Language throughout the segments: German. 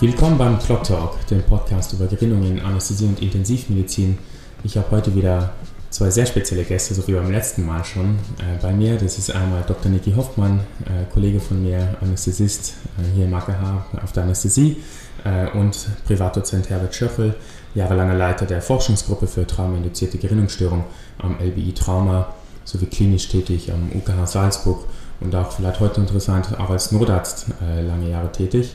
Willkommen beim Clock Talk, dem Podcast über Gerinnung in Anästhesie und Intensivmedizin. Ich habe heute wieder zwei sehr spezielle Gäste, so wie beim letzten Mal schon. Äh, bei mir, das ist einmal Dr. Niki Hoffmann, äh, Kollege von mir, Anästhesist äh, hier im AKH auf der Anästhesie äh, und Privatdozent Herbert Schöffel, jahrelanger Leiter der Forschungsgruppe für traumainduzierte Gerinnungsstörung am LBI Trauma sowie klinisch tätig am UKH Salzburg und auch vielleicht heute interessant, auch als Notarzt äh, lange Jahre tätig.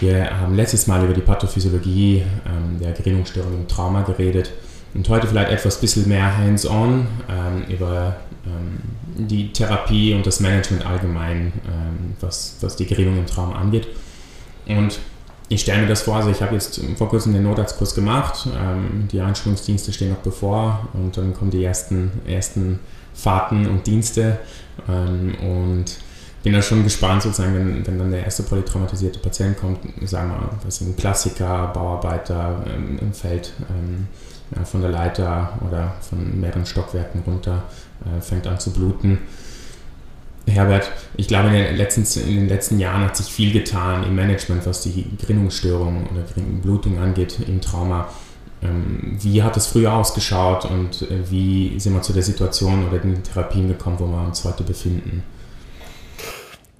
Wir haben letztes Mal über die Pathophysiologie ähm, der Gerinnungsstörung im Trauma geredet und heute vielleicht etwas bisschen mehr hands-on ähm, über ähm, die Therapie und das Management allgemein, ähm, was, was die Gerinnung im Trauma angeht. Und ich stelle mir das vor, also ich habe jetzt vor kurzem den Notarztkurs gemacht, ähm, die Einschulungsdienste stehen noch bevor und dann kommen die ersten, ersten Fahrten und Dienste ähm, und bin da schon gespannt, sozusagen, wenn, wenn dann der erste polytraumatisierte Patient kommt, sagen wir, was ein Klassiker, Bauarbeiter ähm, im Feld ähm, ja, von der Leiter oder von mehreren Stockwerken runter, äh, fängt an zu bluten. Herbert, ich glaube, in den, letzten, in den letzten Jahren hat sich viel getan im Management, was die Gerinnungsstörung oder Blutung angeht im Trauma. Ähm, wie hat es früher ausgeschaut und äh, wie sind wir zu der Situation oder den Therapien gekommen, wo wir uns heute befinden?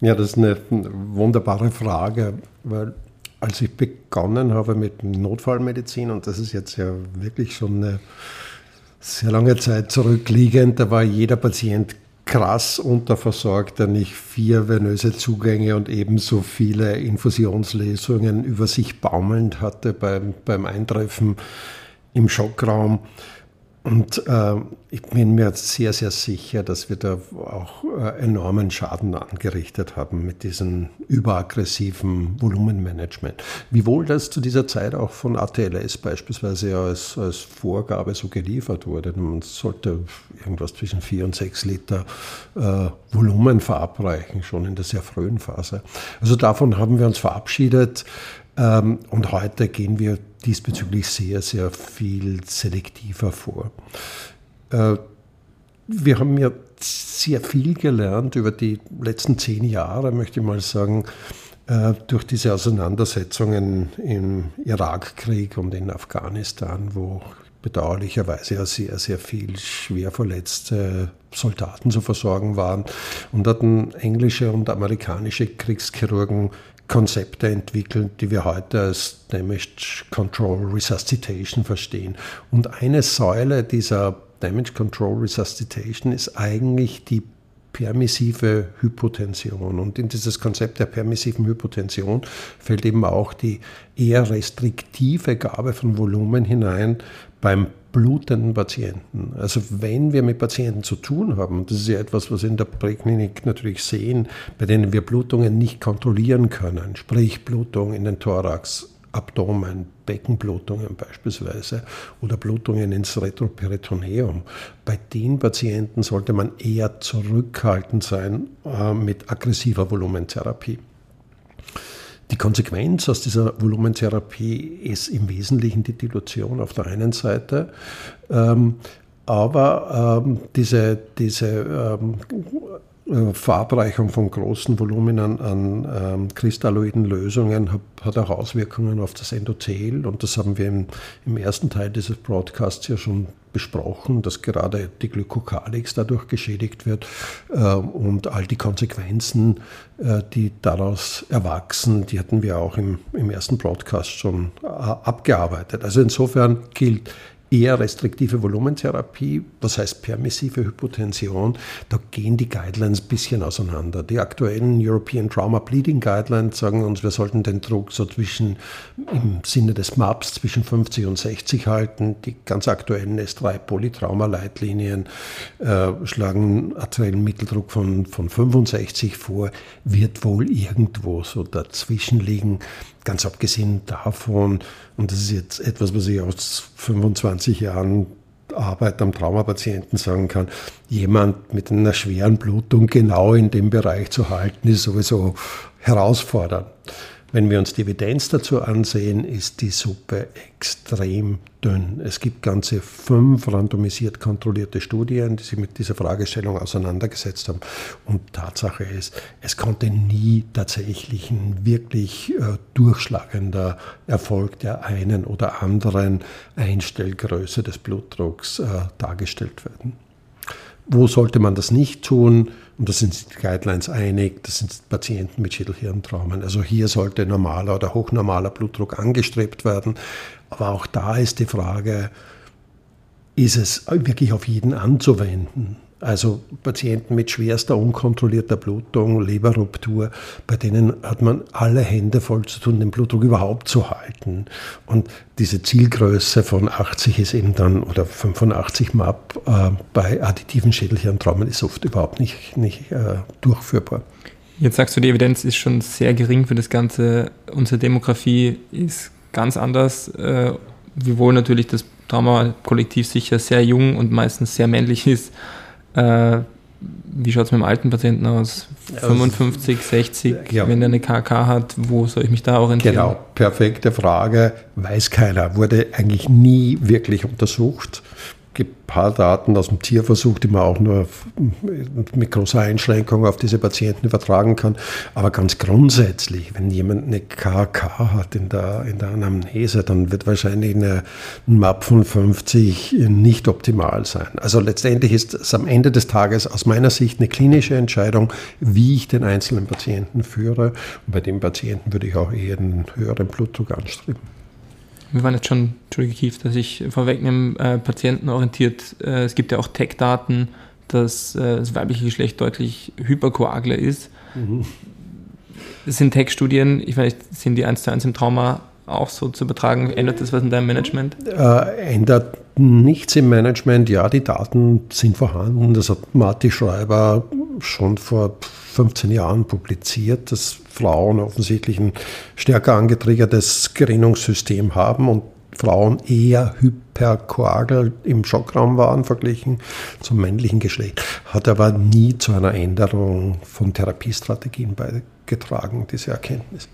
Ja, das ist eine wunderbare Frage, weil als ich begonnen habe mit Notfallmedizin, und das ist jetzt ja wirklich schon eine sehr lange Zeit zurückliegend, da war jeder Patient krass unterversorgt, der nicht vier venöse Zugänge und ebenso viele Infusionslesungen über sich baumelnd hatte beim, beim Eintreffen im Schockraum. Und äh, ich bin mir sehr, sehr sicher, dass wir da auch äh, enormen Schaden angerichtet haben mit diesem überaggressiven Volumenmanagement. Wiewohl das zu dieser Zeit auch von ATLS beispielsweise als, als Vorgabe so geliefert wurde. Man sollte irgendwas zwischen 4 und 6 Liter äh, Volumen verabreichen, schon in der sehr frühen Phase. Also davon haben wir uns verabschiedet. Ähm, und heute gehen wir diesbezüglich sehr, sehr viel selektiver vor. Äh, wir haben ja sehr viel gelernt über die letzten zehn Jahre, möchte ich mal sagen, äh, durch diese Auseinandersetzungen im Irakkrieg und in Afghanistan, wo bedauerlicherweise ja sehr, sehr viel schwer verletzte Soldaten zu versorgen waren. Und hatten englische und amerikanische Kriegschirurgen Konzepte entwickeln, die wir heute als Damage Control Resuscitation verstehen. Und eine Säule dieser Damage Control Resuscitation ist eigentlich die permissive Hypotension. Und in dieses Konzept der permissiven Hypotension fällt eben auch die eher restriktive Gabe von Volumen hinein beim blutenden Patienten. Also wenn wir mit Patienten zu tun haben, das ist ja etwas, was wir in der Präklinik natürlich sehen, bei denen wir Blutungen nicht kontrollieren können, sprich Blutung in den Thorax, Abdomen, Beckenblutungen beispielsweise oder Blutungen ins Retroperitoneum. Bei den Patienten sollte man eher zurückhaltend sein äh, mit aggressiver Volumentherapie. Die Konsequenz aus dieser Volumentherapie ist im Wesentlichen die Dilution auf der einen Seite, ähm, aber ähm, diese, diese ähm, äh, Verabreichung von großen Voluminen an ähm, kristalloiden Lösungen hat, auch Auswirkungen auf das Endothel und das haben wir im, ersten Teil dieses Broadcasts ja schon besprochen, dass gerade die Glykokalix dadurch geschädigt wird äh, und all die Konsequenzen, äh, die daraus erwachsen, die hatten wir auch im, ersten Broadcast schon äh, abgearbeitet. Also insofern gilt, eher restriktive Volumentherapie, was heißt permissive Hypotension, da gehen die Guidelines ein bisschen auseinander. Die aktuellen European Trauma Bleeding Guidelines sagen uns, wir sollten den Druck so zwischen, im Sinne des MAPS, zwischen 50 und 60 halten. Die ganz aktuellen S3 Polytrauma-Leitlinien äh, schlagen arteriellen Mitteldruck von, von 65 vor, wird wohl irgendwo so dazwischen liegen. Ganz abgesehen davon, und das ist jetzt etwas, was ich aus 25 Jahren Arbeit am Traumapatienten sagen kann, jemand mit einer schweren Blutung genau in dem Bereich zu halten, ist sowieso herausfordernd. Wenn wir uns die Evidenz dazu ansehen, ist die Suppe extrem dünn. Es gibt ganze fünf randomisiert kontrollierte Studien, die sich mit dieser Fragestellung auseinandergesetzt haben. Und Tatsache ist, es konnte nie tatsächlich ein wirklich äh, durchschlagender Erfolg der einen oder anderen Einstellgröße des Blutdrucks äh, dargestellt werden. Wo sollte man das nicht tun? Und da sind die Guidelines einig, das sind Patienten mit Schädelhirntraumen. Also hier sollte normaler oder hochnormaler Blutdruck angestrebt werden. Aber auch da ist die Frage, ist es wirklich auf jeden anzuwenden? Also Patienten mit schwerster unkontrollierter Blutung, Leberruptur, bei denen hat man alle Hände voll zu tun, den Blutdruck überhaupt zu halten. Und diese Zielgröße von 80 ist eben dann, oder 85 MAP äh, bei additiven Schädelhirntraumen ist oft überhaupt nicht, nicht äh, durchführbar. Jetzt sagst du, die Evidenz ist schon sehr gering für das Ganze. Unsere Demografie ist ganz anders, äh, wiewohl natürlich das Trauma-Kollektiv sicher sehr jung und meistens sehr männlich ist. Äh, wie schaut es mit dem alten Patienten aus? 55, 60, ja. wenn er eine KK hat, wo soll ich mich da orientieren? Genau, perfekte Frage, weiß keiner, wurde eigentlich nie wirklich untersucht paar Daten aus dem Tierversuch, die man auch nur mit großer Einschränkung auf diese Patienten übertragen kann. Aber ganz grundsätzlich, wenn jemand eine KK hat in der, in der Anamnese, dann wird wahrscheinlich eine, ein MAP von 50 nicht optimal sein. Also letztendlich ist es am Ende des Tages aus meiner Sicht eine klinische Entscheidung, wie ich den einzelnen Patienten führe. Und bei dem Patienten würde ich auch eher einen höheren Blutdruck anstreben wir waren jetzt schon, Entschuldige Kief, dass ich vorwegnehme, äh, patientenorientiert, äh, es gibt ja auch Tech-Daten, dass äh, das weibliche Geschlecht deutlich hyperkoagler ist. Mhm. Das sind Tech-Studien, ich weiß, sind die eins zu eins im Trauma auch so zu übertragen? Ändert das was in deinem Management? Äh, ändert nichts im Management. Ja, die Daten sind vorhanden. Das hat Marty Schreiber schon vor 15 Jahren publiziert, dass Frauen offensichtlich ein stärker angetriggertes Gerinnungssystem haben und Frauen eher hyperkoagel im Schockraum waren verglichen zum männlichen Geschlecht, hat aber nie zu einer Änderung von Therapiestrategien beigetragen, diese Erkenntnis.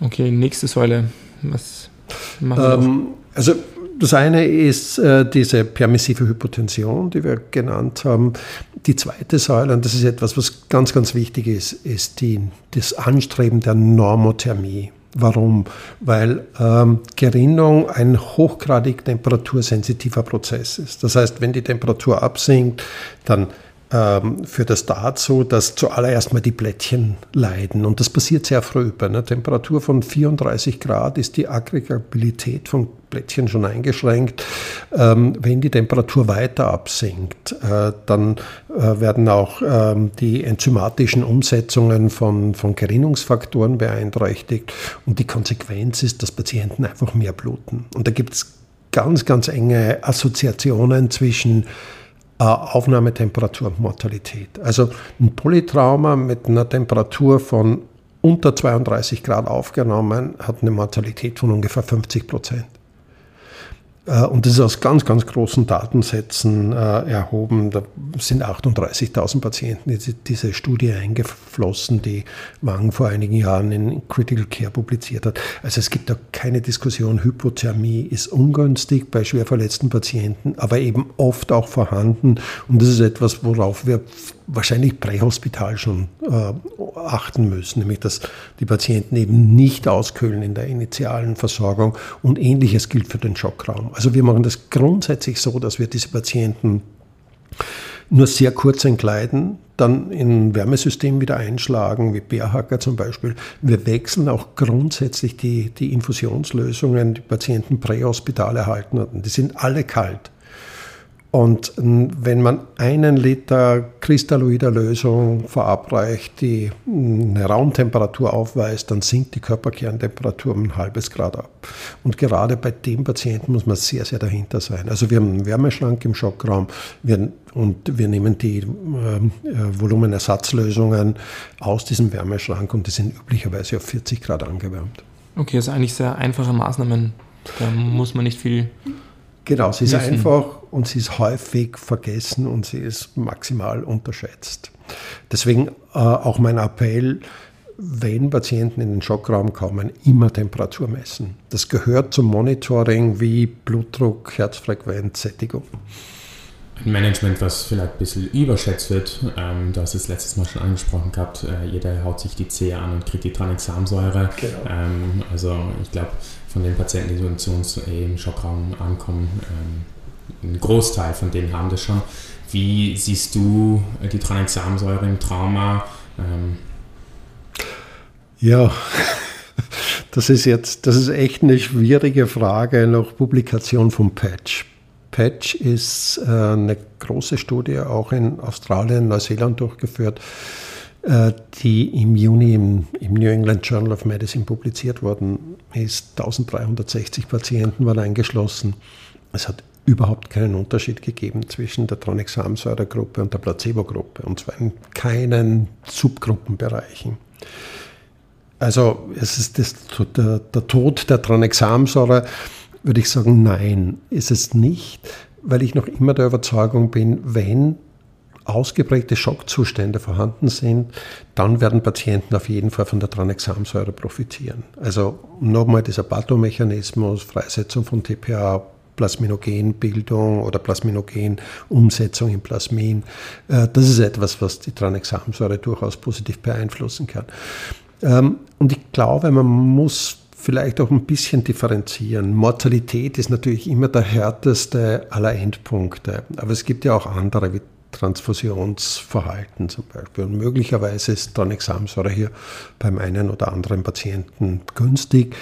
Okay, nächste Säule. Was machen wir? Ähm, also das eine ist äh, diese permissive Hypotension, die wir genannt haben. Die zweite Säule, und das ist etwas, was ganz, ganz wichtig ist, ist die, das Anstreben der Normothermie. Warum? Weil ähm, Gerinnung ein hochgradig temperatursensitiver Prozess ist. Das heißt, wenn die Temperatur absinkt, dann ähm, führt das dazu, dass zuallererst mal die Blättchen leiden. Und das passiert sehr früh. Bei einer Temperatur von 34 Grad ist die Aggregabilität von Blättchen schon eingeschränkt. Ähm, wenn die Temperatur weiter absinkt, äh, dann äh, werden auch ähm, die enzymatischen Umsetzungen von, von Gerinnungsfaktoren beeinträchtigt. Und die Konsequenz ist, dass Patienten einfach mehr bluten. Und da gibt es ganz, ganz enge Assoziationen zwischen Aufnahmetemperatur und Mortalität. Also ein Polytrauma mit einer Temperatur von unter 32 Grad aufgenommen hat eine Mortalität von ungefähr 50 Prozent. Äh, und das ist aus ganz, ganz großen Datensätzen äh, erhoben. Da sind 38.000 Patienten in diese Studie eingeflossen, die Wang vor einigen Jahren in Critical Care publiziert hat. Also es gibt da keine Diskussion. Hypothermie ist ungünstig bei schwer verletzten Patienten, aber eben oft auch vorhanden. Und das ist etwas, worauf wir wahrscheinlich prähospital schon äh, achten müssen, nämlich dass die Patienten eben nicht auskühlen in der initialen Versorgung und ähnliches gilt für den Schockraum. Also wir machen das grundsätzlich so, dass wir diese Patienten nur sehr kurz entkleiden, dann in Wärmesystem wieder einschlagen, wie Bärhacker zum Beispiel. Wir wechseln auch grundsätzlich die, die Infusionslösungen, die Patienten prähospital erhalten hatten. Die sind alle kalt. Und wenn man einen Liter kristalloider Lösung verabreicht, die eine Raumtemperatur aufweist, dann sinkt die Körperkerntemperatur um ein halbes Grad ab. Und gerade bei dem Patienten muss man sehr, sehr dahinter sein. Also wir haben einen Wärmeschrank im Schockraum wir, und wir nehmen die ähm, äh, Volumenersatzlösungen aus diesem Wärmeschrank und die sind üblicherweise auf 40 Grad angewärmt. Okay, also eigentlich sehr einfache Maßnahmen. Da muss man nicht viel Genau, sie ist wissen. einfach und sie ist häufig vergessen und sie ist maximal unterschätzt. Deswegen äh, auch mein Appell, wenn Patienten in den Schockraum kommen, immer Temperatur messen. Das gehört zum Monitoring wie Blutdruck, Herzfrequenz, Sättigung. Ein Management, was vielleicht ein bisschen überschätzt wird, ähm, du hast es letztes Mal schon angesprochen gehabt, äh, jeder haut sich die Zehe an und kriegt die Tranexamsäure. Genau. Ähm, also ich glaube, von den Patienten, die so im Schockraum ankommen, ähm, ein Großteil von denen haben das schon. Wie siehst du die Tranexamsäure im Trauma? Ähm, ja, das ist jetzt, das ist echt eine schwierige Frage nach Publikation vom Patch. Patch ist äh, eine große Studie auch in Australien, Neuseeland durchgeführt, äh, die im Juni im, im, New England Journal of Medicine publiziert worden ist. 1360 Patienten waren eingeschlossen. Es hat überhaupt keinen Unterschied gegeben zwischen der Tranexamsäuregruppe und der Placebo-Gruppe, und zwar in keinen Subgruppenbereichen. Also es ist das, der, der Tod der Tranexamsäure, würde ich sagen, nein, ist es nicht, weil ich noch immer der Überzeugung bin, wenn ausgeprägte Schockzustände vorhanden sind, dann werden Patienten auf jeden Fall von der Tranexamsäure profitieren. Also nochmal dieser Pathomechanismus, Freisetzung von TPA, Plasminogenbildung oder Plasminogenumsetzung in Plasmin, äh, das ist etwas, was die Tranexamsäure durchaus positiv beeinflussen kann. Ähm, und ich glaube, man muss vielleicht auch ein bisschen differenzieren. Mortalität ist natürlich immer der härteste aller Endpunkte, aber es gibt ja auch andere, wie Transfusionsverhalten zum Beispiel. Und möglicherweise ist Tranexamsäure hier beim einen oder anderen Patienten günstig.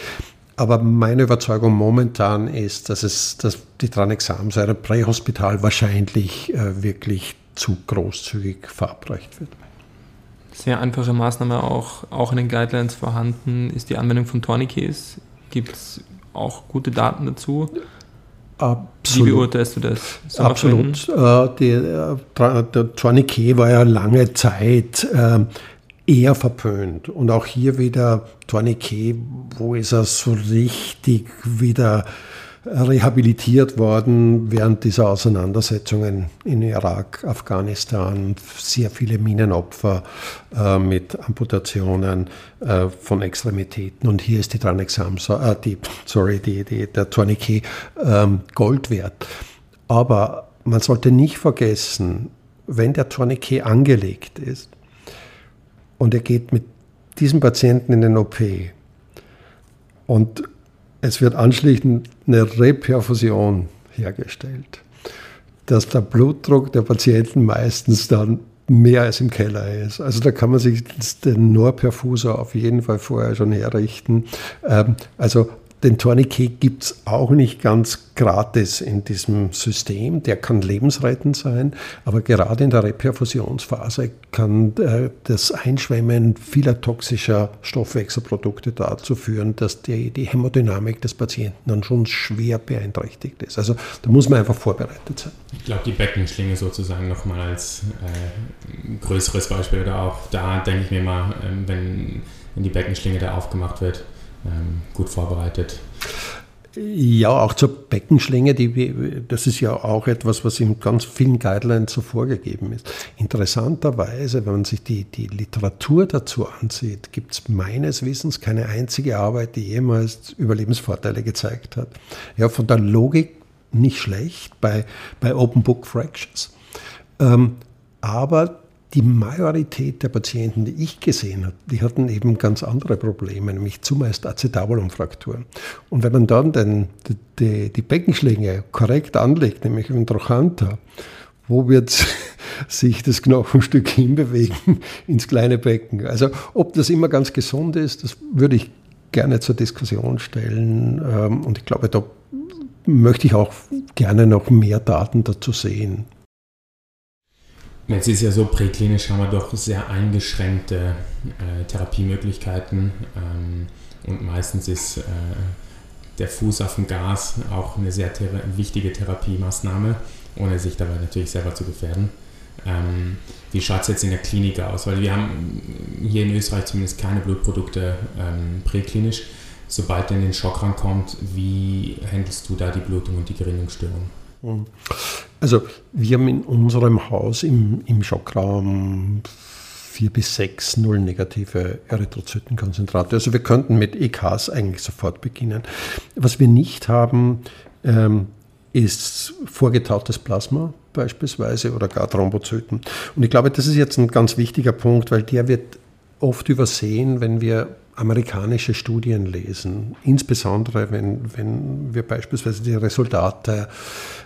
Aber meine Überzeugung momentan ist, dass, es, dass die Tranexamsäure prähospital wahrscheinlich äh, wirklich zu großzügig verabreicht wird. Sehr einfache Maßnahme auch, auch in den Guidelines vorhanden ist die Anwendung von Tourniquets. Gibt es auch gute Daten dazu? Absolut. Wie beurteilst du das? Soll Absolut. Äh, die, äh, der Tourniquet war ja lange Zeit äh, eher verpönt. Und auch hier wieder Tourniquet, wo ist er so richtig wieder rehabilitiert worden während dieser Auseinandersetzungen in Irak, Afghanistan, sehr viele Minenopfer äh, mit Amputationen äh, von Extremitäten. Und hier ist die Tranexamsa, äh, die, sorry, die, die, der Tourniquet ähm, Gold wert. Aber man sollte nicht vergessen, wenn der Tourniquet angelegt ist, und er geht mit diesem Patienten in den OP und es wird anschließend eine Reperfusion hergestellt, dass der Blutdruck der Patienten meistens dann mehr als im Keller ist. Also da kann man sich den Norperfusor auf jeden Fall vorher schon herrichten. Ähm, also den Tourniquet gibt es auch nicht ganz gratis in diesem System. Der kann lebensrettend sein, aber gerade in der Reperfusionsphase kann äh, das Einschwemmen vieler toxischer Stoffwechselprodukte dazu führen, dass die, die Hämodynamik des Patienten dann schon schwer beeinträchtigt ist. Also da muss man einfach vorbereitet sein. Ich glaube, die Beckenschlinge sozusagen nochmal als äh, größeres Beispiel oder auch da denke ich mir mal, äh, wenn, wenn die Beckenschlinge da aufgemacht wird, gut vorbereitet. Ja, auch zur Beckenschlinge, die, das ist ja auch etwas, was in ganz vielen Guidelines so vorgegeben ist. Interessanterweise, wenn man sich die, die Literatur dazu ansieht, gibt es meines Wissens keine einzige Arbeit, die jemals Überlebensvorteile gezeigt hat. Ja, von der Logik nicht schlecht bei, bei Open Book Fractures. Ähm, aber die Majorität der Patienten, die ich gesehen habe, die hatten eben ganz andere Probleme, nämlich zumeist Acetabulumfrakturen. Und wenn man dann den, die, die Beckenschlinge korrekt anlegt, nämlich im Trochanter, wo wird sich das Knochenstück hinbewegen ins kleine Becken? Also ob das immer ganz gesund ist, das würde ich gerne zur Diskussion stellen. Ähm, und ich glaube, da möchte ich auch gerne noch mehr Daten dazu sehen. Jetzt ist ja so, präklinisch haben wir doch sehr eingeschränkte äh, Therapiemöglichkeiten ähm, und meistens ist äh, der Fuß auf dem Gas auch eine sehr thera wichtige Therapiemaßnahme, ohne sich dabei natürlich selber zu gefährden. Ähm, wie schaut es jetzt in der Klinik aus? Weil wir haben hier in Österreich zumindest keine Blutprodukte ähm, präklinisch. Sobald in den Schock rankommt, wie handelst du da die Blutung und die Gerinnungsstörung? Also wir haben in unserem Haus im, im Schockraum 4 bis 6 null-negative Erythrozytenkonzentrate. Also wir könnten mit EKs eigentlich sofort beginnen. Was wir nicht haben, ähm, ist vorgetautes Plasma beispielsweise oder gar Thrombozyten. Und ich glaube, das ist jetzt ein ganz wichtiger Punkt, weil der wird oft übersehen, wenn wir amerikanische Studien lesen, insbesondere wenn, wenn wir beispielsweise die Resultate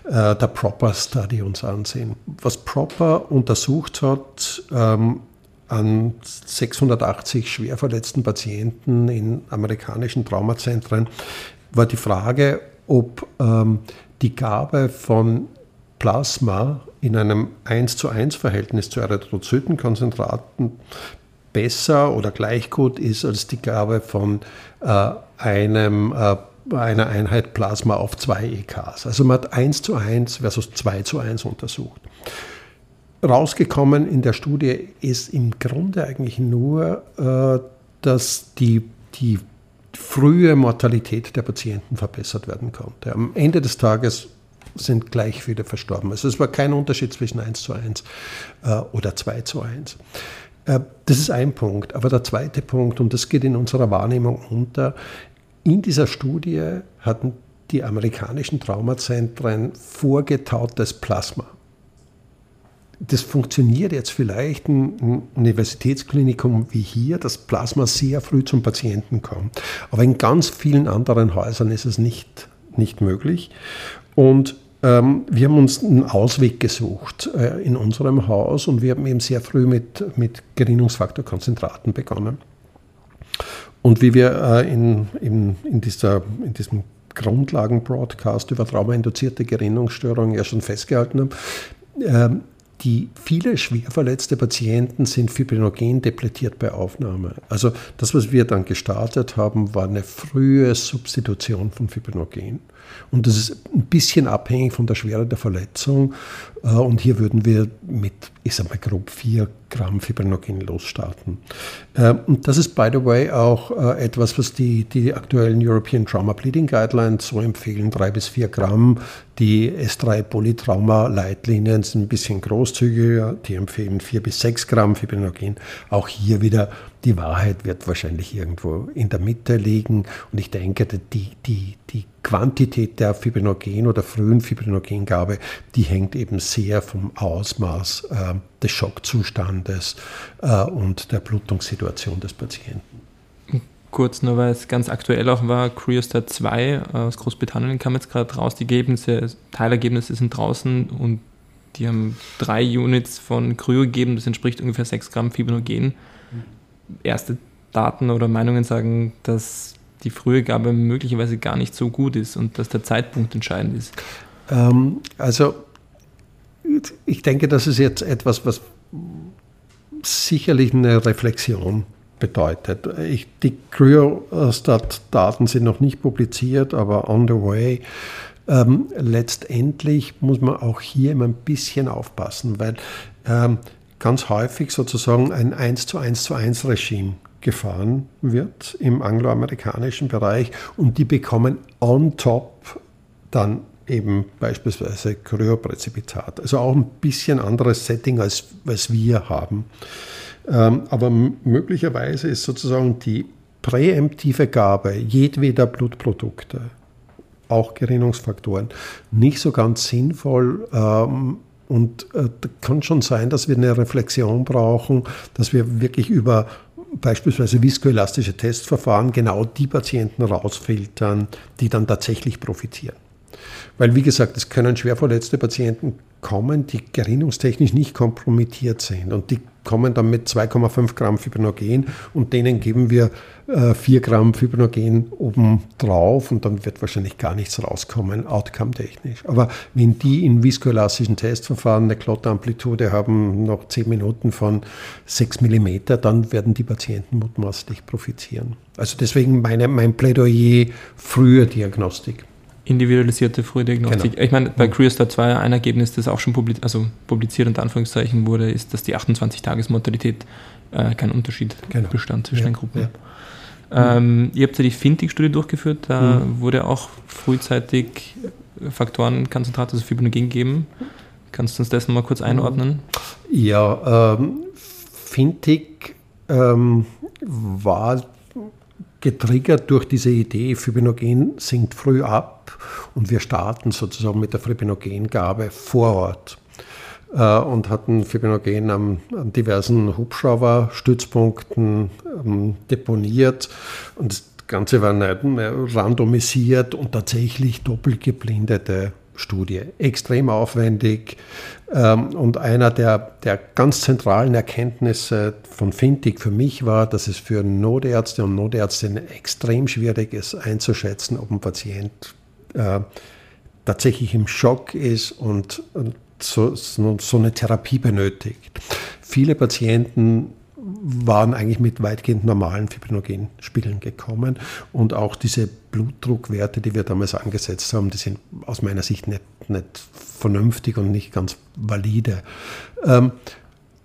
äh, der Proper Study uns ansehen. Was Proper untersucht hat ähm, an 680 schwer verletzten Patienten in amerikanischen Traumazentren, war die Frage, ob ähm, die Gabe von Plasma in einem 1 zu 1 Verhältnis zu Erythrozytenkonzentraten besser oder gleich gut ist als die Gabe von äh, einem, äh, einer Einheit Plasma auf zwei EKs. Also man hat 1 zu 1 versus 2 zu 1 untersucht. Rausgekommen in der Studie ist im Grunde eigentlich nur, äh, dass die, die frühe Mortalität der Patienten verbessert werden konnte. Am Ende des Tages sind gleich viele verstorben. Also es war kein Unterschied zwischen 1 zu 1 äh, oder 2 zu 1. Äh, das ist ein Punkt. Aber der zweite Punkt, und das geht in unserer Wahrnehmung unter, in dieser Studie hatten die amerikanischen Traumazentren vorgetautes Plasma. Das funktioniert jetzt vielleicht ein Universitätsklinikum wie hier, dass Plasma sehr früh zum Patienten kommt. Aber in ganz vielen anderen Häusern ist es nicht, nicht möglich. Und ähm, wir haben uns einen Ausweg gesucht äh, in unserem Haus und wir haben eben sehr früh mit, mit Gerinnungsfaktorkonzentraten begonnen. Und wie wir äh, in, in, in, dieser, in diesem Grundlagen-Broadcast über traumainduzierte Gerinnungsstörungen ja schon festgehalten haben, äh, die viele schwer verletzte Patienten sind fibrinogen depletiert bei Aufnahme. Also das, was wir dann gestartet haben, war eine frühe Substitution von Fibrinogen. Und das ist ein bisschen abhängig von der Schwere der Verletzung. Äh, und hier würden wir mit, ich sag mal grob 4 Gramm Fibrinogen losstarten. Äh, und das ist, by the way, auch äh, etwas, was die, die aktuellen European Trauma Bleeding Guidelines so empfehlen, 3 bis 4 Gramm. Die S3 Polytrauma-Leitlinien sind ein bisschen großzügiger, die empfehlen 4 bis 6 Gramm Fibrinogen. Auch hier wieder die Wahrheit wird wahrscheinlich irgendwo in der Mitte liegen. Und ich denke, die, die, die Quantität der Fibrinogen oder frühen Fibrinogengabe, die hängt eben sehr vom Ausmaß äh, des Schockzustandes äh, und der Blutungssituation des Patienten. Kurz nur, weil es ganz aktuell auch war, Cryostat 2 äh, aus Großbritannien kam jetzt gerade raus. Die Ergebnisse, Teilergebnisse sind draußen und die haben drei Units von Kryo gegeben, das entspricht ungefähr 6 Gramm Fibrinogen erste Daten oder Meinungen sagen, dass die frühe Gabe möglicherweise gar nicht so gut ist und dass der Zeitpunkt entscheidend ist? Ähm, also ich denke, das ist jetzt etwas, was sicherlich eine Reflexion bedeutet. Ich, die Cryostat-Daten sind noch nicht publiziert, aber on the way. Ähm, letztendlich muss man auch hier immer ein bisschen aufpassen, weil ähm, ganz häufig sozusagen ein 1 zu 1 zu 1 Regime gefahren wird im angloamerikanischen Bereich und die bekommen on top dann eben beispielsweise Kryopräzipitat. Also auch ein bisschen anderes Setting als, als wir haben. Ähm, aber möglicherweise ist sozusagen die präemptive Gabe jedweder Blutprodukte, auch Gerinnungsfaktoren, nicht so ganz sinnvoll, ähm, und äh, kann schon sein, dass wir eine Reflexion brauchen, dass wir wirklich über beispielsweise viskoelastische Testverfahren genau die Patienten rausfiltern, die dann tatsächlich profitieren. Weil, wie gesagt, es können schwer verletzte Patienten kommen, die gerinnungstechnisch nicht kompromittiert sind. Und die kommen dann mit 2,5 Gramm Fibrinogen und denen geben wir äh, 4 Gramm Fibrinogen oben drauf und dann wird wahrscheinlich gar nichts rauskommen, outcome-technisch. Aber wenn die in viskoelastischen Testverfahren eine Klotteramplitude haben, noch 10 Minuten von 6 mm, dann werden die Patienten mutmaßlich profitieren. Also deswegen meine, mein Plädoyer frühe Diagnostik individualisierte Frühdiagnostik. Genau. Ich meine, bei Cryostat 2 ein Ergebnis, das auch schon publiz also publiziert unter Anführungszeichen wurde, ist, dass die 28-Tages-Mortalität äh, kein Unterschied genau. bestand zwischen ja. den Gruppen. Ja. Ähm, ihr habt ja die Fintig-Studie durchgeführt, da mhm. wurde auch frühzeitig Faktorenkonzentrat, also Fibrinogen gegeben. Kannst du uns das mal kurz einordnen? Ja, ähm, Fintig ähm, war getriggert durch diese Idee, Fibrinogen sinkt früh ab und wir starten sozusagen mit der Fibrinogengabe vor Ort. Äh, und hatten Fibrinogen an, an diversen Hubschrauberstützpunkten ähm, deponiert. Und das Ganze war randomisiert und tatsächlich doppelt geblindete Studie. Extrem aufwendig ähm, und einer der, der ganz zentralen Erkenntnisse von Fintig für mich war, dass es für Notärzte und Notärztinnen extrem schwierig ist einzuschätzen, ob ein Patient äh, tatsächlich im Schock ist und, und so, so, so eine Therapie benötigt. Viele Patienten waren eigentlich mit weitgehend normalen Fibrinogenspiegeln gekommen. Und auch diese Blutdruckwerte, die wir damals angesetzt haben, die sind aus meiner Sicht nicht, nicht vernünftig und nicht ganz valide. Ähm,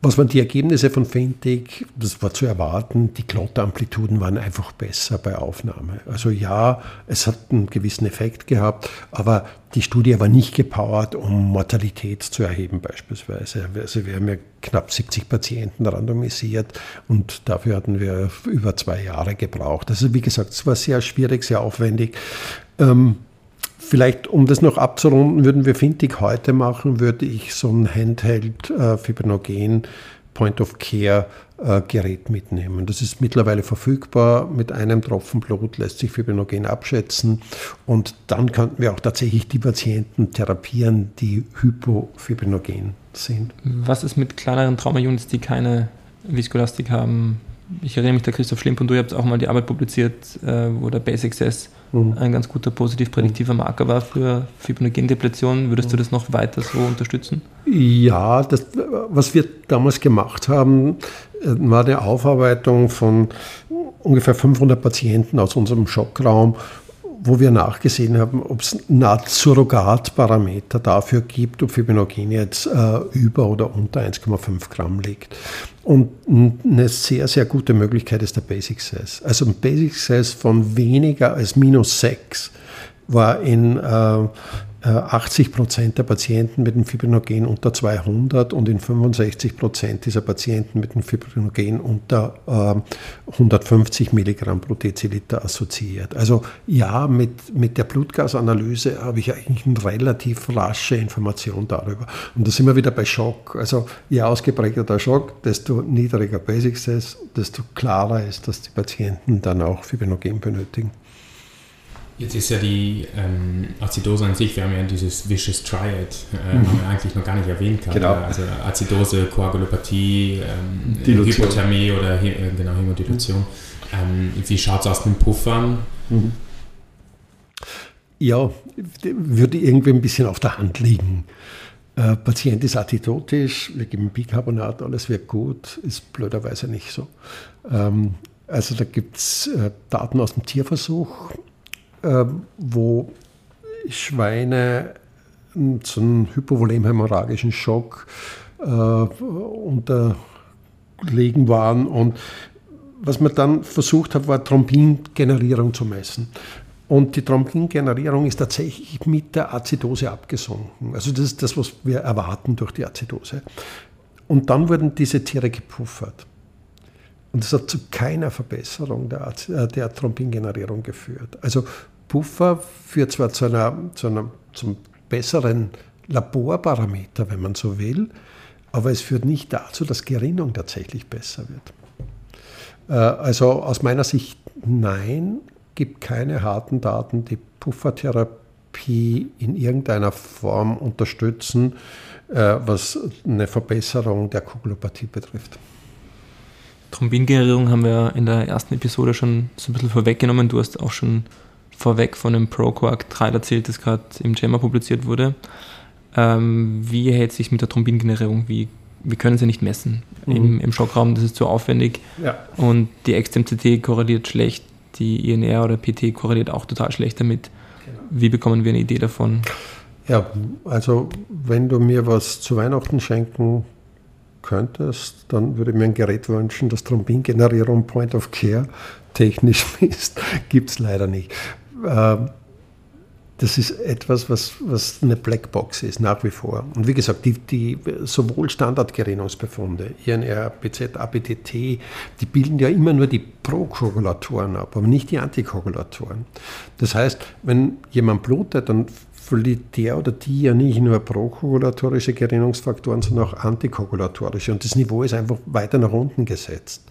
was waren die Ergebnisse von Fentig? Das war zu erwarten. Die Klotteramplituden waren einfach besser bei Aufnahme. Also ja, es hat einen gewissen Effekt gehabt, aber die Studie war nicht gepowert, um Mortalität zu erheben beispielsweise. Also wir haben ja knapp 70 Patienten randomisiert und dafür hatten wir über zwei Jahre gebraucht. Also wie gesagt, es war sehr schwierig, sehr aufwendig. Ähm, Vielleicht, um das noch abzurunden, würden wir Fintig heute machen, würde ich so ein Handheld äh, Fibrinogen Point of Care äh, mitnehmen. Das ist mittlerweile verfügbar. Mit einem Tropfen Blut lässt sich Fibrinogen abschätzen und dann könnten wir auch tatsächlich die Patienten therapieren, die hypofibrinogen sind. Was ist mit kleineren Trauma-Units, die keine Viskolastik haben? Ich erinnere mich, der Christoph Schlimp und du habt auch mal die Arbeit publiziert, äh, wo der Basic Access mhm. ein ganz guter positiv prädiktiver Marker war für Fibrogendepression. Würdest du das noch weiter so unterstützen? Ja, das, was wir damals gemacht haben, äh, war eine Aufarbeitung von ungefähr 500 Patienten aus unserem Schockraum wo wir nachgesehen haben, ob es eine Surrogatparameter dafür gibt, ob Fibrinogen jetzt äh, über oder unter 1,5 Gramm liegt. Und eine sehr, sehr gute Möglichkeit ist der Basic Size. Also ein Basic Size von weniger als minus 6 war in äh, 80 äh, Prozent der Patienten mit dem Fibrinogen unter 200 und in 65 Prozent dieser Patienten mit dem Fibrinogen unter äh, 150 Milligramm pro Deziliter assoziiert. Also ja, mit, mit der Blutgasanalyse habe ich eigentlich eine relativ rasche Information darüber. Und da sind wir wieder bei Schock. Also je ausgeprägter der Schock, desto niedriger Basic Size, desto klarer ist, dass die Patienten dann auch Fibrinogen benötigen. Jetzt ist ja die ähm, Azidose an sich, wir haben ja dieses Vicious Triad, äh, mhm. haben wir eigentlich noch gar nicht erwähnt gehabt. Genau. Also Azidose, Koagulopathie, ähm, Hypothermie oder äh, genau, Hämodilution. Mhm. Ähm, wie schaut es aus mit Puffern? Mhm. Ja, würde irgendwie ein bisschen auf der Hand liegen. Äh, Patient ist atidotisch, wir geben Bicarbonat, alles wird gut, ist blöderweise nicht so. Ähm, also da gibt es äh, Daten aus dem Tierversuch, wo Schweine zu einem hypovolemhämorrhagischen Schock äh, unterlegen waren. Und was man dann versucht hat, war Thrombingenerierung zu messen. Und die Thrombingenerierung ist tatsächlich mit der Azidose abgesunken. Also das ist das, was wir erwarten durch die Azidose. Und dann wurden diese Tiere gepuffert. Und das hat zu keiner Verbesserung der, äh, der Thrombingenerierung geführt. Also Puffer führt zwar zu einer, zu einer, zum besseren Laborparameter, wenn man so will, aber es führt nicht dazu, dass Gerinnung tatsächlich besser wird. Äh, also aus meiner Sicht nein, gibt keine harten Daten, die Puffertherapie in irgendeiner Form unterstützen, äh, was eine Verbesserung der Kugelopathie betrifft. Thrombingenerierung haben wir in der ersten Episode schon so ein bisschen vorweggenommen. Du hast auch schon vorweg von dem ProQuark 3 erzählt, das gerade im JAMA publiziert wurde. Ähm, wie hält sich mit der Thrombingenerierung? Wie, wir können sie nicht messen mhm. Im, im Schockraum, das ist zu aufwendig. Ja. Und die XMCT korreliert schlecht, die INR oder PT korreliert auch total schlecht damit. Genau. Wie bekommen wir eine Idee davon? Ja, also wenn du mir was zu Weihnachten schenken könntest, dann würde ich mir ein Gerät wünschen, das Thrombingenerierung Point of Care technisch misst. Gibt es leider nicht. Ähm, das ist etwas, was, was eine Blackbox ist, nach wie vor. Und wie gesagt, die, die sowohl Standardgerinnungsbefunde, INR, BZ, ABTT, die bilden ja immer nur die Prokoagulatoren ab, aber nicht die Antikoagulatoren. Das heißt, wenn jemand blutet, dann verliert der oder die ja nicht nur prokoagulatorische Gerinnungsfaktoren, sondern auch antikoagulatorische. Und das Niveau ist einfach weiter nach unten gesetzt.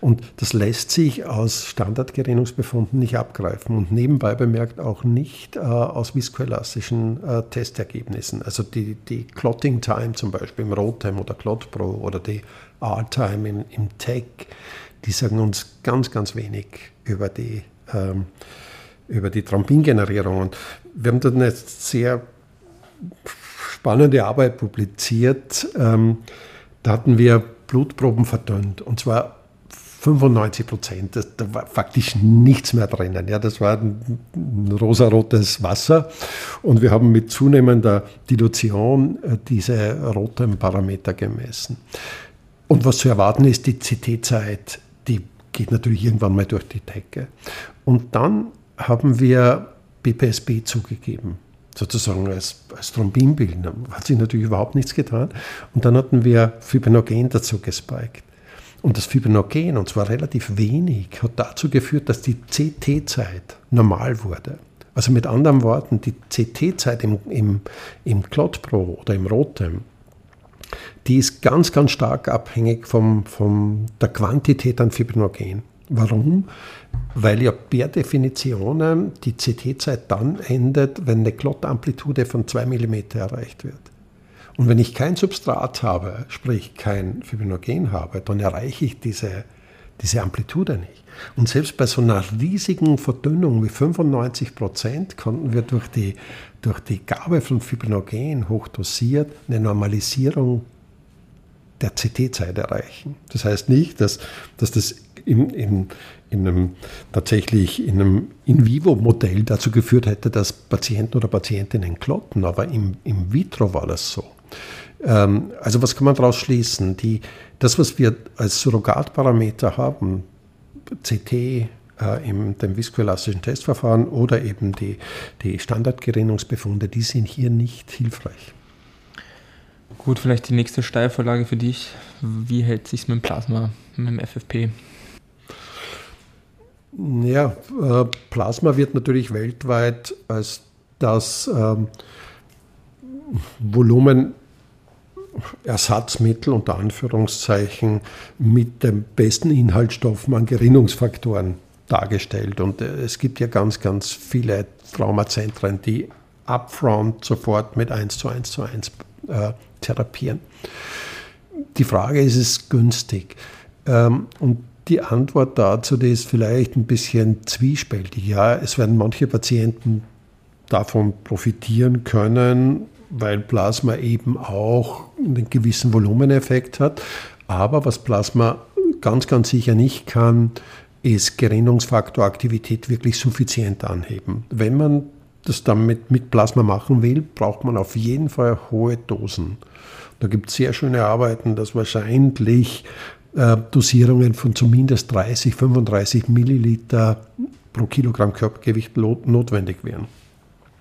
Und das lässt sich aus Standardgerinnungsbefunden nicht abgreifen und nebenbei bemerkt auch nicht äh, aus viskoelastischen äh, Testergebnissen. Also die, die Clotting Time zum Beispiel im Rotem oder ClotPro oder die R-Time im, im TEC, die sagen uns ganz, ganz wenig über die, ähm, über die Thrombingenerierung. Und wir haben dann eine sehr spannende Arbeit publiziert. Ähm, da hatten wir Blutproben verdünnt und zwar 95 Prozent, da war faktisch nichts mehr drinnen. Ja, das war ein, ein rosarotes Wasser und wir haben mit zunehmender Dilution äh, diese roten Parameter gemessen. Und was zu erwarten ist, die CT-Zeit, die geht natürlich irgendwann mal durch die Decke. Und dann haben wir BPSB zugegeben, sozusagen als, als Thrombinbildner. Hat sich natürlich überhaupt nichts getan. Und dann hatten wir Fibrinogen dazu gespiked. Und das Fibrinogen, und zwar relativ wenig, hat dazu geführt, dass die CT-Zeit normal wurde. Also mit anderen Worten, die CT-Zeit im, im, im ClotPro oder im Rotem, die ist ganz, ganz stark abhängig vom, von der Quantität an Fibrinogen. Warum? Weil ja per Definition die CT-Zeit dann endet, wenn eine Klottamplitude von 2 mm erreicht wird. Und wenn ich kein Substrat habe, sprich kein Fibrinogen habe, dann erreiche ich diese, diese Amplitude nicht. Und selbst bei so einer riesigen Verdünnung wie 95 Prozent konnten wir durch die, durch die Gabe von Fibrinogen hochdosiert eine Normalisierung der CT-Zeit erreichen. Das heißt nicht, dass, dass das in, in, in einem tatsächlich in einem In-vivo-Modell dazu geführt hätte, dass Patienten oder Patientinnen klotten, aber im, im vitro war das so. Ähm, also was kann man daraus schließen? Die, das, was wir als Surrogatparameter haben, CT äh, in dem viskoelastischen Testverfahren oder eben die, die Standardgerinnungsbefunde, die sind hier nicht hilfreich. Gut, vielleicht die nächste Steilvorlage für dich. Wie hält sich mit dem Plasma, mit dem FFP? Ja, äh, Plasma wird natürlich weltweit als das ähm, Volumen Ersatzmittel unter Anführungszeichen mit den besten Inhaltsstoffen an Gerinnungsfaktoren dargestellt. Und äh, es gibt ja ganz, ganz viele Traumazentren, die upfront sofort mit 1 zu 1 zu 1 äh, therapieren. Die Frage ist, ist es günstig? Ähm, und die Antwort dazu die ist vielleicht ein bisschen zwiespältig. Ja, es werden manche Patienten davon profitieren können, weil Plasma eben auch einen gewissen Volumeneffekt hat. Aber was Plasma ganz, ganz sicher nicht kann, ist Gerinnungsfaktoraktivität wirklich suffizient anheben. Wenn man das damit mit Plasma machen will, braucht man auf jeden Fall hohe Dosen. Da gibt es sehr schöne Arbeiten, dass wahrscheinlich Dosierungen von zumindest 30, 35 Milliliter pro Kilogramm Körpergewicht notwendig wären.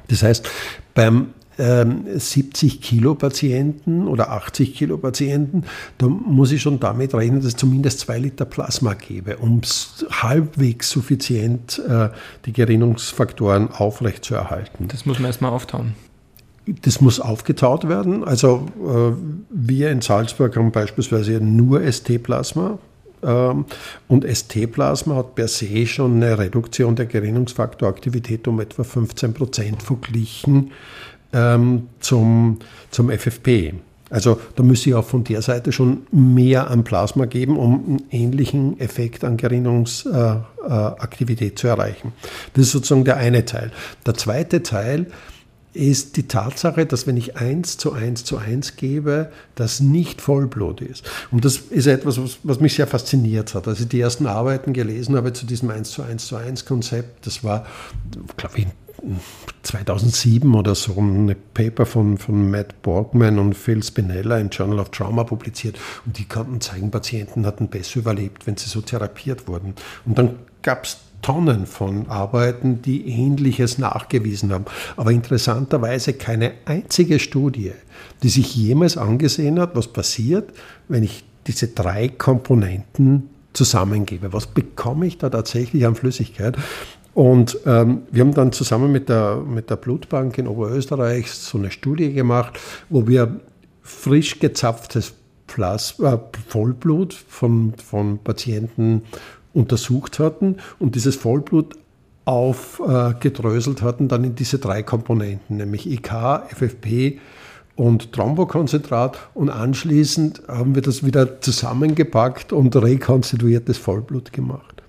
Das heißt, beim 70 ähm, Kilo Patienten oder 80 Kilo Patienten, da muss ich schon damit rechnen, dass es zumindest zwei Liter Plasma gebe, um halbwegs suffizient äh, die Gerinnungsfaktoren aufrechtzuerhalten. Das muss man erstmal auftauen. Das muss aufgetaut werden. Also äh, wir in Salzburg haben beispielsweise nur ST-Plasma. Ähm, und ST-Plasma hat per se schon eine Reduktion der Gerinnungsfaktoraktivität um etwa 15 Prozent verglichen ähm, zum, zum FFP. Also da müsste ich auch von der Seite schon mehr an Plasma geben, um einen ähnlichen Effekt an Gerinnungsaktivität äh, äh, zu erreichen. Das ist sozusagen der eine Teil. Der zweite Teil ist die Tatsache, dass wenn ich 1 zu 1 zu 1 gebe, das nicht Vollblut ist. Und das ist etwas, was, was mich sehr fasziniert hat. Als ich die ersten Arbeiten gelesen habe zu diesem 1 zu 1 zu 1 Konzept, das war, glaube ich, 2007 oder so ein Paper von, von Matt Borgman und Phil Spinella in Journal of Trauma publiziert und die konnten zeigen, Patienten hatten besser überlebt, wenn sie so therapiert wurden. Und dann gab es Tonnen von Arbeiten, die Ähnliches nachgewiesen haben. Aber interessanterweise keine einzige Studie, die sich jemals angesehen hat, was passiert, wenn ich diese drei Komponenten zusammengebe. Was bekomme ich da tatsächlich an Flüssigkeit? Und ähm, wir haben dann zusammen mit der, mit der Blutbank in Oberösterreich so eine Studie gemacht, wo wir frisch gezapftes Plasma, äh, Vollblut von, von Patienten untersucht hatten und dieses Vollblut aufgedröselt äh, hatten, dann in diese drei Komponenten, nämlich EK, FFP und Thrombokonzentrat und anschließend haben wir das wieder zusammengepackt und rekonstituiertes Vollblut gemacht.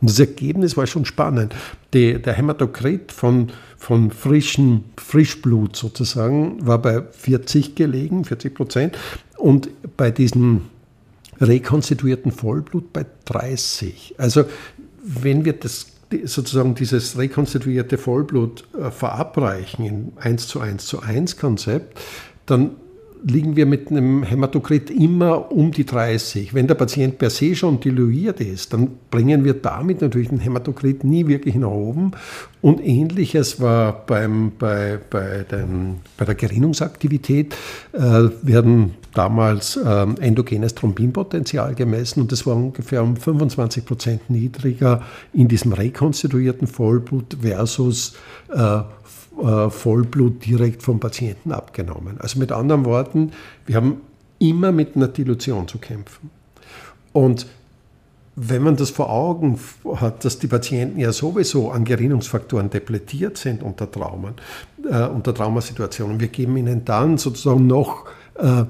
Und das Ergebnis war schon spannend. Die, der Hämatokrit von, von frischem Frischblut sozusagen war bei 40 gelegen, 40 Prozent, und bei diesem rekonstituierten Vollblut bei 30. Also wenn wir das sozusagen dieses rekonstituierte Vollblut äh, verabreichen in 1 zu 1 zu 1 Konzept, dann liegen wir mit einem Hämatokrit immer um die 30. Wenn der Patient per se schon diluiert ist, dann bringen wir damit natürlich den Hämatokrit nie wirklich nach oben. Und ähnliches war beim, bei, bei, dem, bei der Gerinnungsaktivität, äh, werden damals äh, endogenes Thrombinpotenzial gemessen und das war ungefähr um 25 Prozent niedriger in diesem rekonstituierten Vollblut versus äh, äh, Vollblut direkt vom Patienten abgenommen. Also mit anderen Worten, wir haben immer mit einer Dilution zu kämpfen. Und wenn man das vor Augen hat, dass die Patienten ja sowieso an Gerinnungsfaktoren depletiert sind unter Traumen, äh, unter Traumasituationen, wir geben ihnen dann sozusagen noch äh,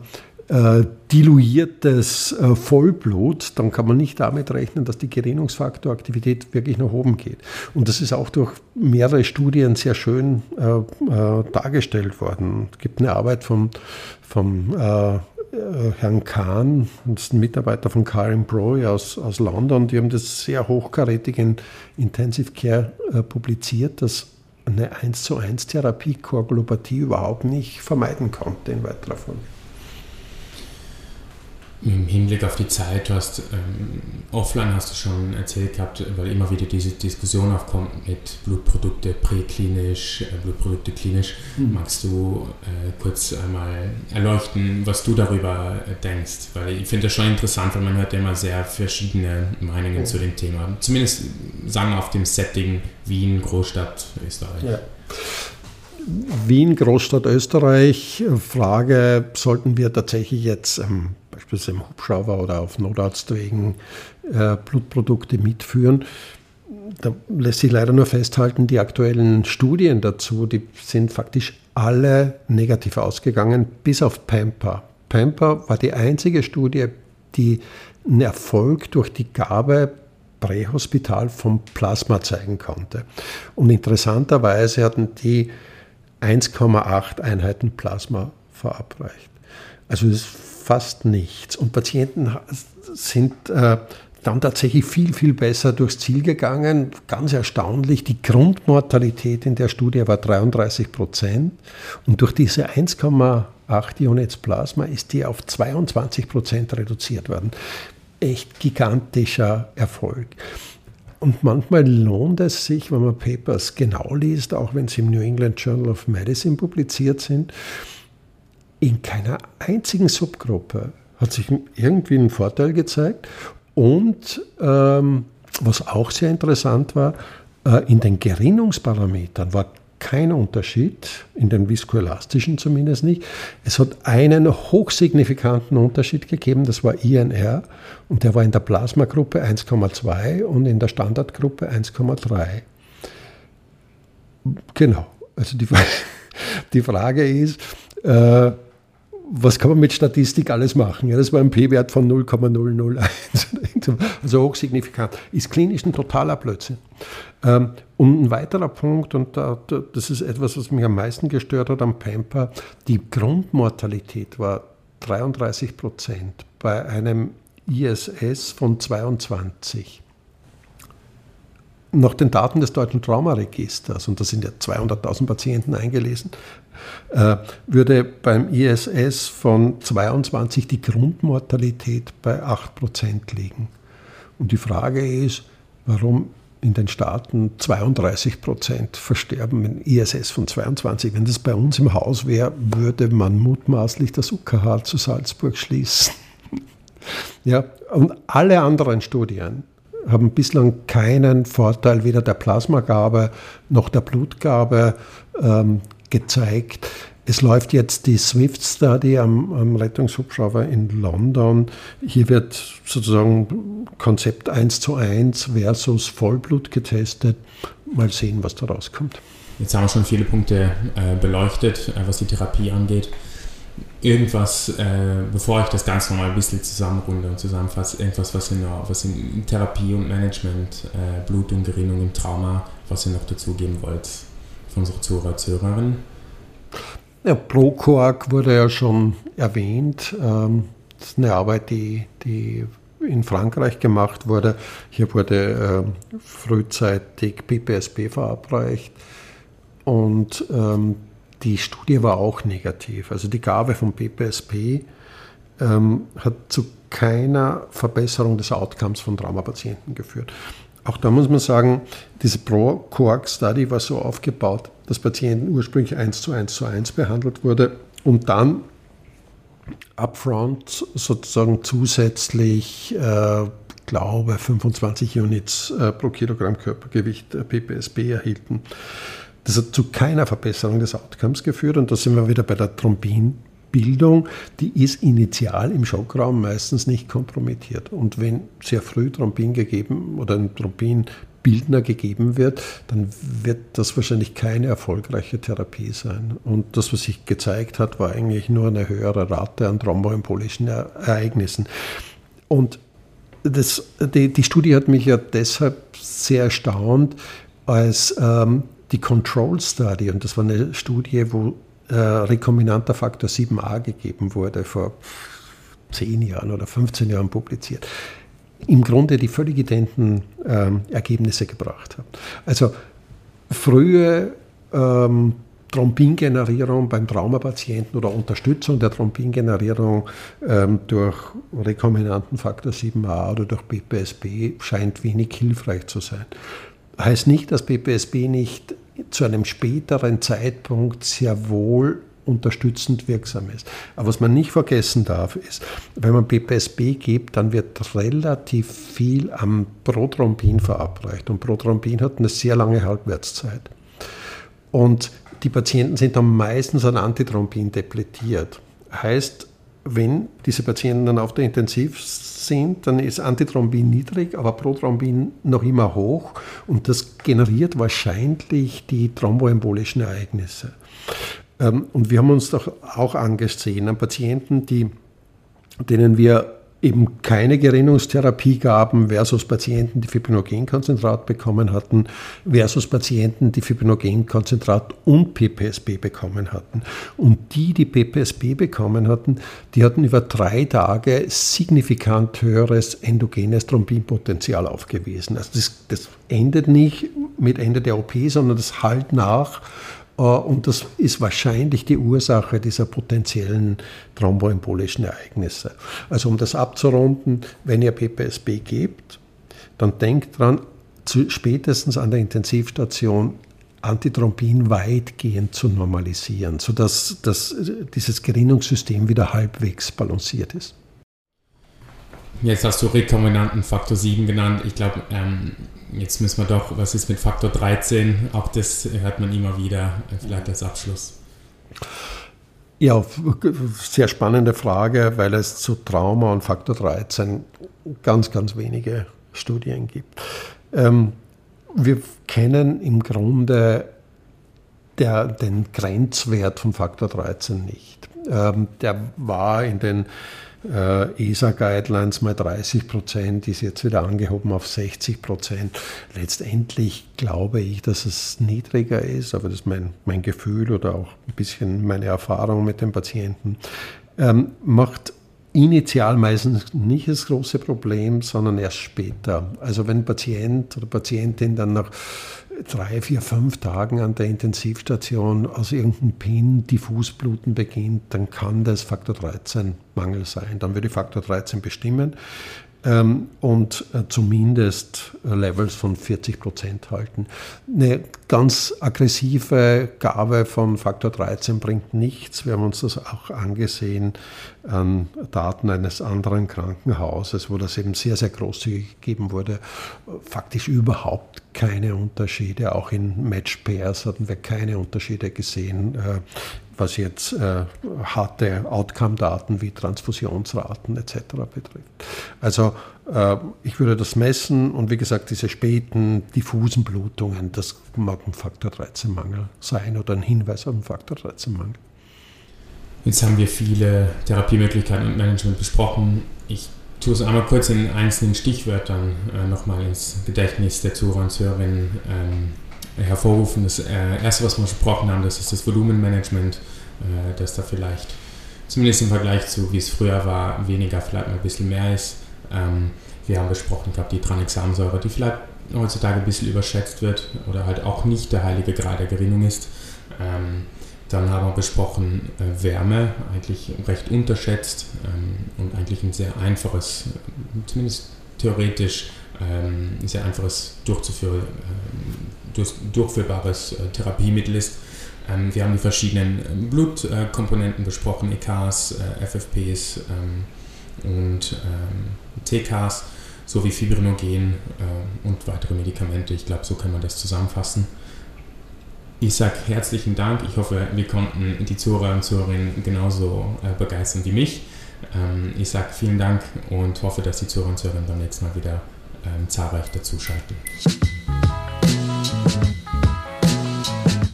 äh, diluiertes äh, Vollblut, dann kann man nicht damit rechnen, dass die Gerinnungsfaktoraktivität wirklich nach oben geht. Und das ist auch durch mehrere Studien sehr schön äh, äh dargestellt worden. Es gibt eine Arbeit vom, vom äh, äh, Herrn Kahn, das ist ein Mitarbeiter von Karin Broy aus, aus London, die haben das sehr hochkarätig in Intensive Care publiziert, dass eine 1 zu 1 Therapie Koagulopathie überhaupt nicht vermeiden konnte in weiterer Folge im Hinblick auf die Zeit, du hast ähm, offline hast du schon erzählt gehabt, weil immer wieder diese Diskussion aufkommt mit Blutprodukte präklinisch, äh, Blutprodukte klinisch. Mhm. Magst du äh, kurz einmal erleuchten, was du darüber äh, denkst? Weil ich finde das schon interessant, weil man hört ja immer sehr verschiedene Meinungen mhm. zu dem Thema. Zumindest sagen wir auf dem Setting Wien, Großstadt, Österreich. Ja. Wien, Großstadt Österreich, Frage, sollten wir tatsächlich jetzt ähm, beispielsweise im Hubschrauber oder auf Notarztwegen äh, Blutprodukte mitführen. Da lässt sich leider nur festhalten, die aktuellen Studien dazu, die sind faktisch alle negativ ausgegangen, bis auf Pamper. Pamper war die einzige Studie, die einen Erfolg durch die Gabe prähospital vom Plasma zeigen konnte. Und interessanterweise hatten die 1,8 Einheiten Plasma verabreicht. Also das ist fast nichts. Und Patienten sind äh, dann tatsächlich viel, viel besser durchs Ziel gegangen. Ganz erstaunlich, die Grundmortalität in der Studie war 33 Prozent. Und durch diese 1,8 Units Plasma ist die auf 22 Prozent reduziert worden. Echt gigantischer Erfolg. Und manchmal lohnt es sich, wenn man Papers genau liest, auch wenn sie im New England Journal of Medicine publiziert sind, in keiner einzigen Subgruppe hat sich irgendwie ein Vorteil gezeigt. Und ähm, was auch sehr interessant war, äh, in den Gerinnungsparametern war kein Unterschied, in den viskoelastischen zumindest nicht. Es hat einen hochsignifikanten Unterschied gegeben, das war INR, und der war in der Plasmagruppe 1,2 und in der Standardgruppe 1,3. Genau, also die, die Frage ist, äh, was kann man mit Statistik alles machen? Ja, das war ein P-Wert von 0,001, also hochsignifikant. Ist klinisch ein totaler Blödsinn. Ähm, und ein weiterer Punkt, und das ist etwas, was mich am meisten gestört hat am Pamper, die Grundmortalität war 33 Prozent bei einem ISS von 22 nach den Daten des deutschen Traumaregisters, und da sind ja 200.000 Patienten eingelesen, würde beim ISS von 22 die Grundmortalität bei 8% liegen. Und die Frage ist, warum in den Staaten 32 Prozent versterben, ein ISS von 22. Wenn das bei uns im Haus wäre, würde man mutmaßlich das UKH zu Salzburg schließen. ja, und alle anderen Studien haben bislang keinen Vorteil weder der Plasmagabe noch der Blutgabe ähm, gezeigt. Es läuft jetzt die Swift Study am, am, Rettungshubschrauber in London. Hier wird sozusagen Konzept 1 zu 1 versus Vollblut getestet. Mal sehen, was da rauskommt. Jetzt haben wir schon viele Punkte äh, beleuchtet, äh, was die Therapie angeht. Irgendwas, äh, bevor ich das Ganze nochmal ein bisschen zusammenrunde und zusammenfasse, irgendwas, was in, was in Therapie und Management, äh, Blut und Gerinnung Trauma, was ihr noch dazugeben wollt von unserer Zuhörer, Zuhörerin. Ja, ProQuark wurde ja schon erwähnt. Ähm, das ist eine Arbeit, die, die in Frankreich gemacht wurde. Hier wurde äh, frühzeitig PPSP verabreicht und ähm, die Studie war auch negativ. Also die Gabe von PPSP ähm, hat zu keiner Verbesserung des Outcomes von Traumapatienten geführt. Auch da muss man sagen, diese Pro-Coax-Study war so aufgebaut, dass Patienten ursprünglich 1 zu 1 zu 1 behandelt wurde und dann upfront sozusagen zusätzlich, äh, glaube 25 Units äh, pro Kilogramm Körpergewicht äh, PPSB erhielten. Das hat zu keiner Verbesserung des Outcomes geführt und da sind wir wieder bei der Thrombin Bildung, die ist initial im Schockraum meistens nicht kompromittiert. Und wenn sehr früh Thrombin gegeben oder ein Thrombinbildner gegeben wird, dann wird das wahrscheinlich keine erfolgreiche Therapie sein. Und das, was sich gezeigt hat, war eigentlich nur eine höhere Rate an thromboembolischen Ereignissen. Und das, die, die, Studie hat mich ja deshalb sehr erstaunt, als ähm, die Control Study, und das war eine Studie, wo äh, rekombinanter Faktor 7a gegeben wurde, vor 10 Jahren oder 15 Jahren publiziert, im Grunde die völlig identen ähm, Ergebnisse gebracht hat. Also frühe ähm, Thrombingenerierung beim Traumapatienten oder Unterstützung der Thrombingenerierung ähm, durch rekombinanten Faktor 7a oder durch BPSB scheint wenig hilfreich zu sein. Heißt nicht, dass BPSB nicht zu einem späteren Zeitpunkt sehr wohl unterstützend wirksam ist. Aber was man nicht vergessen darf, ist, wenn man PPSB gibt, dann wird relativ viel am Prothrombin verabreicht. Und Prothrombin hat eine sehr lange Halbwertszeit. Und die Patienten sind dann meistens an Antithrombin depletiert. Heißt, wenn diese Patienten dann auf der Intensiv sind, dann ist Antithrombin niedrig, aber Prothrombin noch immer hoch und das generiert wahrscheinlich die thromboembolischen Ereignisse. Ähm, und wir haben uns doch auch angesehen an Patienten, die, denen wir eben keine Gerinnungstherapie gaben versus Patienten, die Fibrinogenkonzentrat bekommen hatten, versus Patienten, die Fibrinogenkonzentrat und PPSB bekommen hatten. Und die, die PPSB bekommen hatten, die hatten über drei Tage signifikant höheres endogenes Thrombinpotenzial aufgewiesen. Also das, das endet nicht mit Ende der OP, sondern das halt nach und das ist wahrscheinlich die Ursache dieser potenziellen thromboembolischen Ereignisse. Also um das abzurunden, wenn ihr PPSB gebt, dann denkt dran, spätestens an der Intensivstation Antithrombin weitgehend zu normalisieren, sodass das, dieses Gerinnungssystem wieder halbwegs balanciert ist. Jetzt hast du rekombinanten Faktor 7 genannt. Ich glaube, ähm, jetzt müssen wir doch, was ist mit Faktor 13? Auch das hört man immer wieder, vielleicht als Abschluss. Ja, sehr spannende Frage, weil es zu Trauma und Faktor 13 ganz, ganz wenige Studien gibt. Ähm, wir kennen im Grunde der, den Grenzwert von Faktor 13 nicht. Ähm, der war in den äh, ESA-Guidelines mal 30 Prozent, ist jetzt wieder angehoben auf 60 Prozent. Letztendlich glaube ich, dass es niedriger ist, aber das ist mein, mein Gefühl oder auch ein bisschen meine Erfahrung mit den Patienten. Ähm, macht initial meistens nicht das große Problem, sondern erst später. Also wenn Patient oder Patientin dann nach drei, vier, fünf Tagen an der Intensivstation aus irgendeinem Pin Diffusbluten beginnt, dann kann das Faktor 13 Mangel sein. Dann würde Faktor 13 bestimmen. Ähm, und äh, zumindest Levels von 40 Prozent halten. Eine ganz aggressive Gabe von Faktor 13 bringt nichts. Wir haben uns das auch angesehen an Daten eines anderen Krankenhauses, wo das eben sehr, sehr großzügig gegeben wurde. Faktisch überhaupt keine Unterschiede. Auch in Match Pairs hatten wir keine Unterschiede gesehen äh, was jetzt äh, harte Outcome-Daten wie Transfusionsraten etc. betrifft. Also äh, ich würde das messen und wie gesagt, diese späten diffusen Blutungen, das mag ein Faktor 13-Mangel sein oder ein Hinweis auf einen Faktor 13-Mangel. Jetzt haben wir viele Therapiemöglichkeiten und Management besprochen. Ich tue es einmal kurz in einzelnen Stichwörtern äh, nochmal ins Gedächtnis der Zuhörer und Zuhörerinnen ähm, hervorrufen. Das äh, erste, was wir besprochen haben, das ist das Volumenmanagement, äh, dass da vielleicht, zumindest im Vergleich zu wie es früher war, weniger vielleicht mal ein bisschen mehr ist. Ähm, wir haben besprochen gehabt, die Tranexamsäure, die vielleicht heutzutage ein bisschen überschätzt wird oder halt auch nicht der heilige Grad der Gerinnung ist. Ähm, dann haben wir besprochen äh, Wärme, eigentlich recht unterschätzt ähm, und eigentlich ein sehr einfaches, zumindest theoretisch, sehr einfaches durchzuführen, durch, durchführbares äh, Therapiemittel ist. Ähm, wir haben die verschiedenen ähm, Blutkomponenten besprochen, EKs, äh, FFPs ähm, und ähm, TKs sowie Fibrinogen äh, und weitere Medikamente. Ich glaube, so kann man das zusammenfassen. Ich sage herzlichen Dank. Ich hoffe, wir konnten die Zuhörer und Zuhörerinnen genauso begeistern wie mich. Ähm, ich sage vielen Dank und hoffe, dass die Zuhörer und Zuhörerinnen beim nächsten Mal wieder ähm, zahlreich dazuschalten.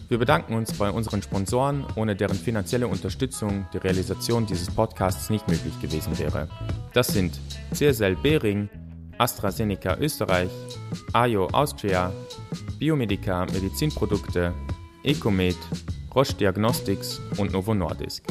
Wir bedanken uns bei unseren Sponsoren, ohne deren finanzielle Unterstützung die Realisation dieses Podcasts nicht möglich gewesen wäre. Das sind CSL Behring, AstraZeneca Österreich, AIO Austria, Biomedica Medizinprodukte, Ecomed, Roche Diagnostics und Novo Nordisk.